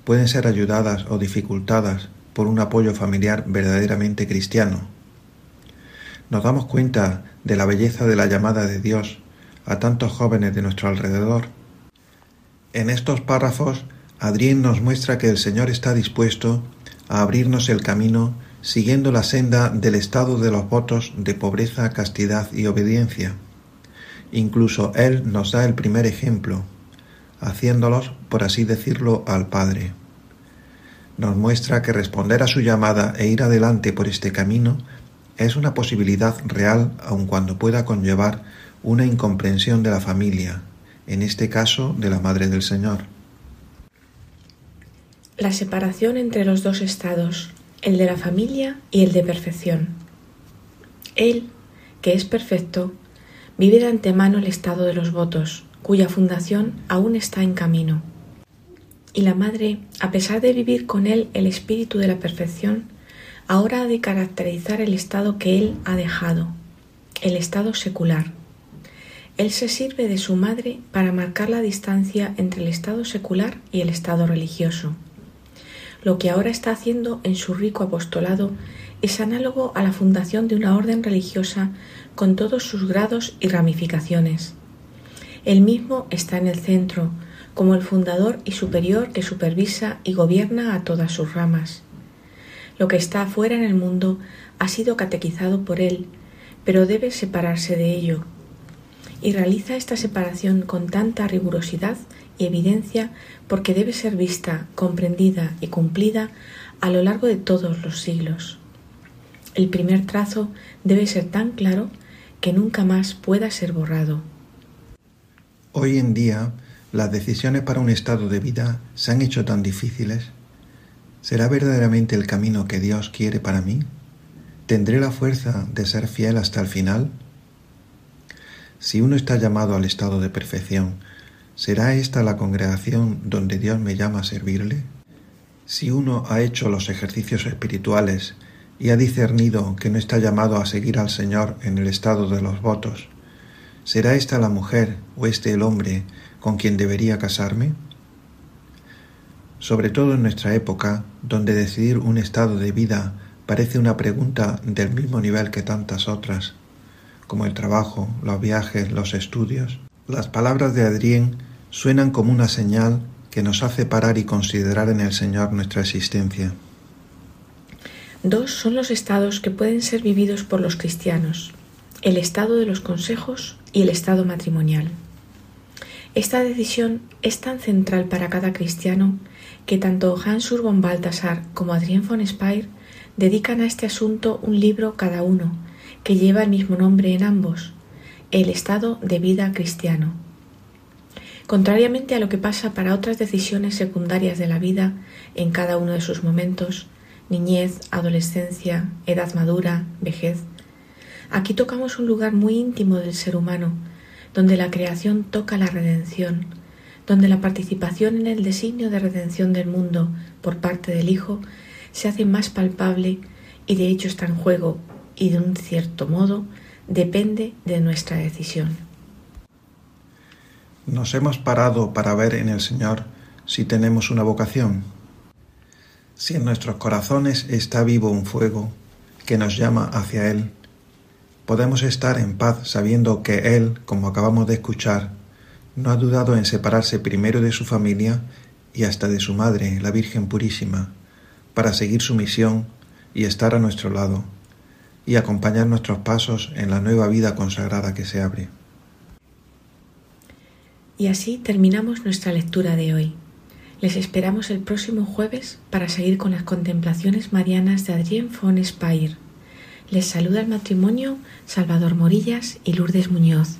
pueden ser ayudadas o dificultadas por un apoyo familiar verdaderamente cristiano. Nos damos cuenta de la belleza de la llamada de Dios a tantos jóvenes de nuestro alrededor. En estos párrafos, Adrián nos muestra que el Señor está dispuesto a abrirnos el camino siguiendo la senda del estado de los votos de pobreza, castidad y obediencia. Incluso Él nos da el primer ejemplo, haciéndolos, por así decirlo, al Padre. Nos muestra que responder a su llamada e ir adelante por este camino es una posibilidad real aun cuando pueda conllevar una incomprensión de la familia, en este caso de la Madre del Señor. La separación entre los dos estados, el de la familia y el de perfección. Él, que es perfecto, vive de antemano el estado de los votos, cuya fundación aún está en camino. Y la Madre, a pesar de vivir con él el espíritu de la perfección, ahora ha de caracterizar el estado que él ha dejado, el estado secular. Él se sirve de su madre para marcar la distancia entre el estado secular y el estado religioso. Lo que ahora está haciendo en su rico apostolado es análogo a la fundación de una orden religiosa con todos sus grados y ramificaciones. Él mismo está en el centro, como el fundador y superior que supervisa y gobierna a todas sus ramas. Lo que está afuera en el mundo ha sido catequizado por él, pero debe separarse de ello. Y realiza esta separación con tanta rigurosidad y evidencia porque debe ser vista, comprendida y cumplida a lo largo de todos los siglos. El primer trazo debe ser tan claro que nunca más pueda ser borrado. Hoy en día, las decisiones para un estado de vida se han hecho tan difíciles. ¿Será verdaderamente el camino que Dios quiere para mí? ¿Tendré la fuerza de ser fiel hasta el final? Si uno está llamado al estado de perfección, ¿será esta la congregación donde Dios me llama a servirle? Si uno ha hecho los ejercicios espirituales y ha discernido que no está llamado a seguir al Señor en el estado de los votos, ¿será esta la mujer o este el hombre con quien debería casarme? Sobre todo en nuestra época, donde decidir un estado de vida parece una pregunta del mismo nivel que tantas otras, como el trabajo, los viajes, los estudios, las palabras de Adrien suenan como una señal que nos hace parar y considerar en el Señor nuestra existencia. Dos son los estados que pueden ser vividos por los cristianos, el estado de los consejos y el estado matrimonial. Esta decisión es tan central para cada cristiano que tanto Hans Urban Baltasar como Adrien von Speyer dedican a este asunto un libro cada uno, que lleva el mismo nombre en ambos, El estado de vida cristiano. Contrariamente a lo que pasa para otras decisiones secundarias de la vida en cada uno de sus momentos, niñez, adolescencia, edad madura, vejez, aquí tocamos un lugar muy íntimo del ser humano, donde la creación toca la redención, donde la participación en el designio de redención del mundo por parte del Hijo se hace más palpable y de hecho está en juego y de un cierto modo depende de nuestra decisión. Nos hemos parado para ver en el Señor si tenemos una vocación, si en nuestros corazones está vivo un fuego que nos llama hacia Él Podemos estar en paz sabiendo que Él, como acabamos de escuchar, no ha dudado en separarse primero de su familia y hasta de su madre, la Virgen Purísima, para seguir su misión y estar a nuestro lado, y acompañar nuestros pasos en la nueva vida consagrada que se abre. Y así terminamos nuestra lectura de hoy. Les esperamos el próximo jueves para seguir con las contemplaciones marianas de Adrien von Speyer. Les saluda el matrimonio Salvador Morillas y Lourdes Muñoz.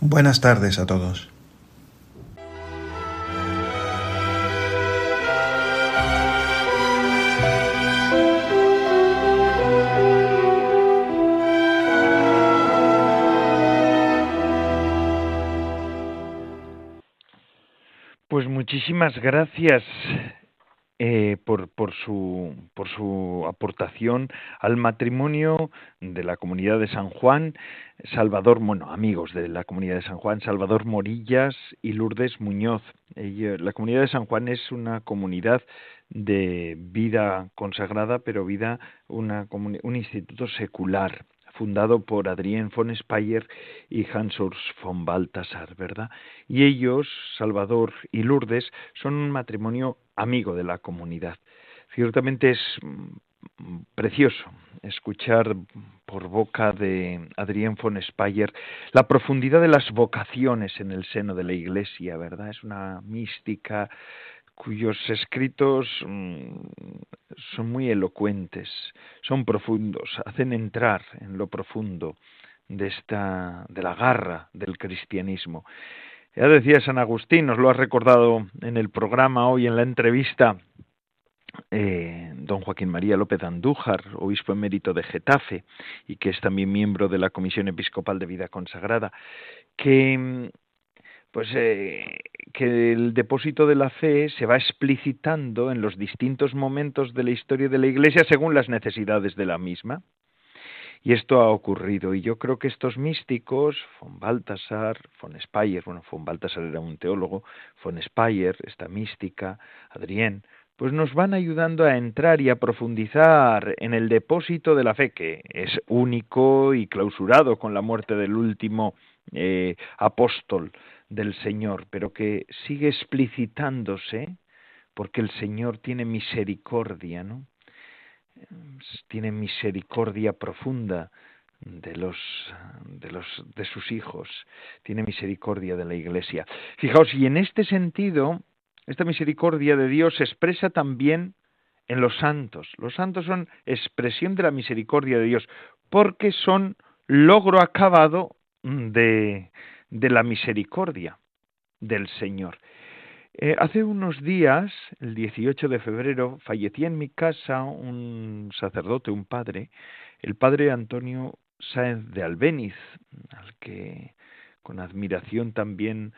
Buenas tardes a todos. Muchísimas gracias eh, por, su, por su aportación al matrimonio de la comunidad de San Juan, Salvador, bueno, amigos de la comunidad de San Juan, Salvador Morillas y Lourdes Muñoz. la comunidad de San Juan es una comunidad de vida consagrada, pero vida, una, un instituto secular fundado por Adrien von Speyer y Hans Urs von Balthasar, ¿verdad? Y ellos, Salvador y Lourdes, son un matrimonio amigo de la comunidad. Ciertamente es mm, precioso escuchar por boca de Adrien von Speyer la profundidad de las vocaciones en el seno de la Iglesia, ¿verdad? Es una mística cuyos escritos mm, son muy elocuentes, son profundos, hacen entrar en lo profundo de esta de la garra del cristianismo. Ya decía San Agustín, nos lo ha recordado en el programa hoy en la entrevista eh, don Joaquín María López Andújar, obispo emérito de Getafe y que es también miembro de la Comisión Episcopal de Vida Consagrada, que pues eh, que el depósito de la fe se va explicitando en los distintos momentos de la historia de la Iglesia según las necesidades de la misma. Y esto ha ocurrido. Y yo creo que estos místicos, von Baltasar, von Speyer, bueno, von Baltasar era un teólogo, von Speyer, esta mística, Adrien, pues nos van ayudando a entrar y a profundizar en el depósito de la fe, que es único y clausurado con la muerte del último eh, apóstol del Señor, pero que sigue explicitándose porque el Señor tiene misericordia, ¿no? Tiene misericordia profunda de los de los de sus hijos, tiene misericordia de la Iglesia. Fijaos, y en este sentido, esta misericordia de Dios se expresa también en los santos. Los santos son expresión de la misericordia de Dios, porque son logro acabado de, de la misericordia del Señor. Eh, hace unos días, el 18 de febrero, fallecía en mi casa un sacerdote, un padre, el padre Antonio Sáenz de Albéniz, al que con admiración también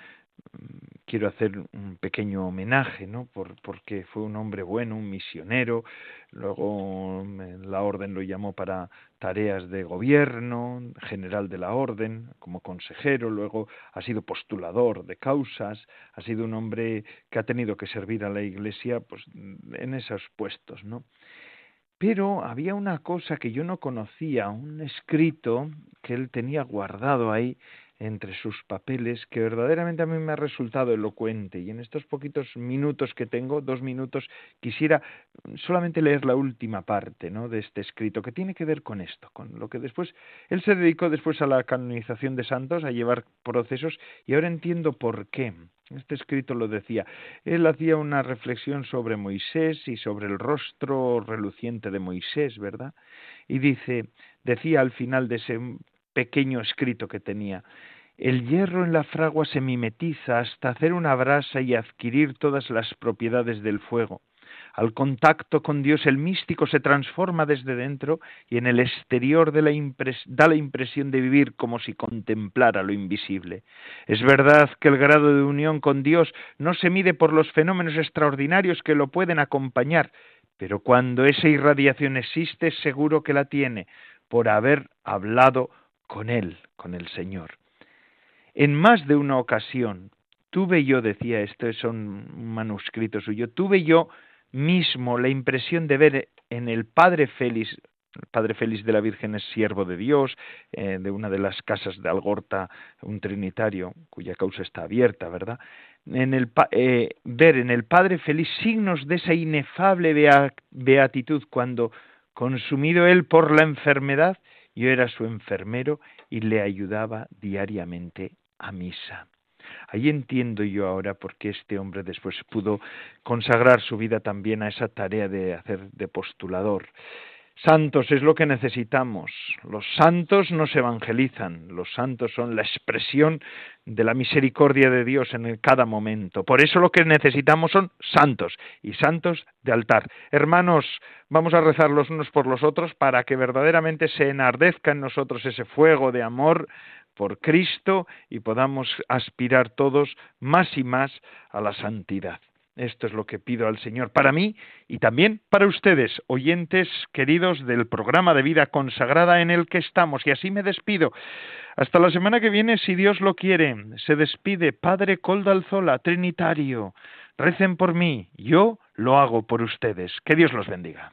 quiero hacer un pequeño homenaje, ¿no? Por, porque fue un hombre bueno, un misionero, luego la orden lo llamó para tareas de gobierno, general de la orden, como consejero, luego ha sido postulador de causas, ha sido un hombre que ha tenido que servir a la Iglesia pues, en esos puestos, ¿no? Pero había una cosa que yo no conocía, un escrito que él tenía guardado ahí entre sus papeles que verdaderamente a mí me ha resultado elocuente y en estos poquitos minutos que tengo, dos minutos, quisiera solamente leer la última parte ¿no? de este escrito que tiene que ver con esto, con lo que después él se dedicó después a la canonización de santos, a llevar procesos y ahora entiendo por qué. Este escrito lo decía. Él hacía una reflexión sobre Moisés y sobre el rostro reluciente de Moisés, ¿verdad? Y dice, decía al final de ese pequeño escrito que tenía. El hierro en la fragua se mimetiza hasta hacer una brasa y adquirir todas las propiedades del fuego. Al contacto con Dios el místico se transforma desde dentro y en el exterior da la impresión de vivir como si contemplara lo invisible. Es verdad que el grado de unión con Dios no se mide por los fenómenos extraordinarios que lo pueden acompañar, pero cuando esa irradiación existe seguro que la tiene por haber hablado con Él, con el Señor. En más de una ocasión, tuve yo, decía esto, es un manuscrito suyo, tuve yo mismo la impresión de ver en el Padre Félix, el Padre Félix de la Virgen es siervo de Dios, eh, de una de las casas de Algorta, un trinitario, cuya causa está abierta, ¿verdad? Eh, ver en el Padre Félix signos de esa inefable beatitud cuando, consumido él por la enfermedad, yo era su enfermero y le ayudaba diariamente a misa. Ahí entiendo yo ahora por qué este hombre después pudo consagrar su vida también a esa tarea de hacer de postulador. Santos es lo que necesitamos. Los santos nos evangelizan. Los santos son la expresión de la misericordia de Dios en cada momento. Por eso lo que necesitamos son santos y santos de altar. Hermanos, vamos a rezar los unos por los otros para que verdaderamente se enardezca en nosotros ese fuego de amor por Cristo y podamos aspirar todos más y más a la santidad. Esto es lo que pido al Señor para mí y también para ustedes, oyentes queridos del programa de vida consagrada en el que estamos. Y así me despido. Hasta la semana que viene, si Dios lo quiere. Se despide Padre Coldalzola, Trinitario. Recen por mí, yo lo hago por ustedes. Que Dios los bendiga.